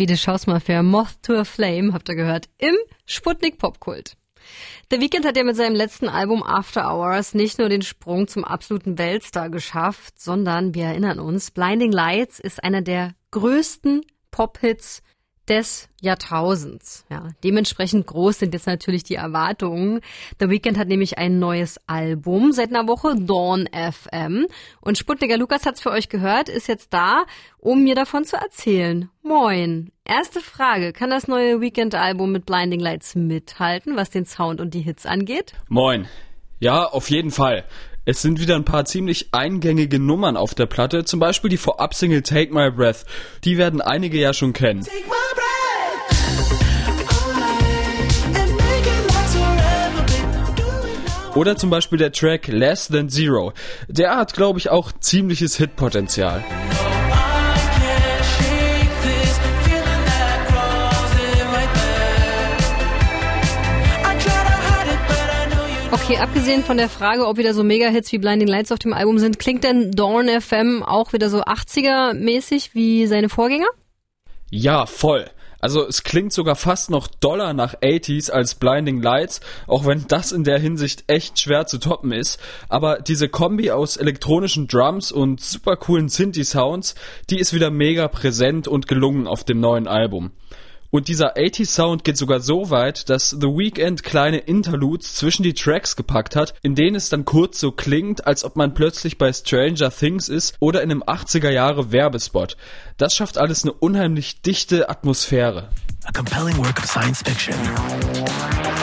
Swedish House Mafia Moth to a Flame habt ihr gehört im Sputnik Popkult. The Weeknd hat ja mit seinem letzten Album After Hours nicht nur den Sprung zum absoluten Weltstar geschafft, sondern wir erinnern uns, Blinding Lights ist einer der größten Pop-Hits des Jahrtausends. Ja, dementsprechend groß sind jetzt natürlich die Erwartungen. The Weeknd hat nämlich ein neues Album seit einer Woche, Dawn FM. Und Sputniker Lukas hat's für euch gehört, ist jetzt da, um mir davon zu erzählen. Moin. Erste Frage, kann das neue Weekend-Album mit Blinding Lights mithalten, was den Sound und die Hits angeht? Moin. Ja, auf jeden Fall. Es sind wieder ein paar ziemlich eingängige Nummern auf der Platte, zum Beispiel die Vorab-Single Take My Breath. Die werden einige ja schon kennen. Oder zum Beispiel der Track Less Than Zero. Der hat, glaube ich, auch ziemliches Hitpotenzial. Okay, abgesehen von der Frage, ob wieder so Mega-Hits wie Blinding Lights auf dem Album sind, klingt denn Dawn FM auch wieder so 80er-mäßig wie seine Vorgänger? Ja, voll. Also es klingt sogar fast noch doller nach 80s als Blinding Lights, auch wenn das in der Hinsicht echt schwer zu toppen ist. Aber diese Kombi aus elektronischen Drums und super coolen Synthi-Sounds, die ist wieder mega präsent und gelungen auf dem neuen Album. Und dieser 80 Sound geht sogar so weit, dass The Weeknd kleine Interludes zwischen die Tracks gepackt hat, in denen es dann kurz so klingt, als ob man plötzlich bei Stranger Things ist oder in einem 80er Jahre Werbespot. Das schafft alles eine unheimlich dichte Atmosphäre. A compelling work of science fiction.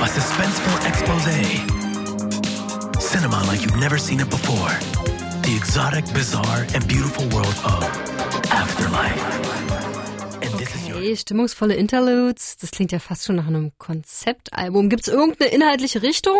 A suspenseful expose. Cinema like you've never seen it before. The exotic, bizarre and beautiful world of Afterlife. Stimmungsvolle Interludes. Das klingt ja fast schon nach einem Konzeptalbum. Gibt es irgendeine inhaltliche Richtung?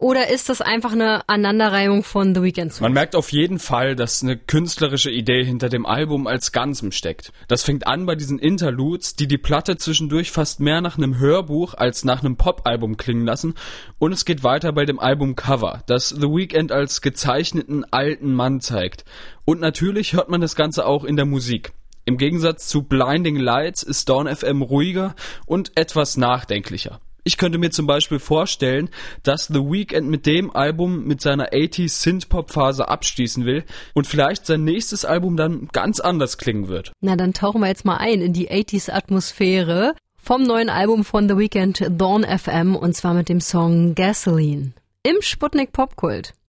Oder ist das einfach eine Aneinanderreihung von The Weeknd? Man merkt auf jeden Fall, dass eine künstlerische Idee hinter dem Album als Ganzem steckt. Das fängt an bei diesen Interludes, die die Platte zwischendurch fast mehr nach einem Hörbuch als nach einem Pop-Album klingen lassen. Und es geht weiter bei dem Albumcover, das The Weeknd als gezeichneten alten Mann zeigt. Und natürlich hört man das Ganze auch in der Musik. Im Gegensatz zu Blinding Lights ist Dawn FM ruhiger und etwas nachdenklicher. Ich könnte mir zum Beispiel vorstellen, dass The Weeknd mit dem Album mit seiner 80s Synth-Pop-Phase abschließen will und vielleicht sein nächstes Album dann ganz anders klingen wird. Na, dann tauchen wir jetzt mal ein in die 80s-Atmosphäre vom neuen Album von The Weeknd Dawn FM und zwar mit dem Song Gasoline im Sputnik Popkult.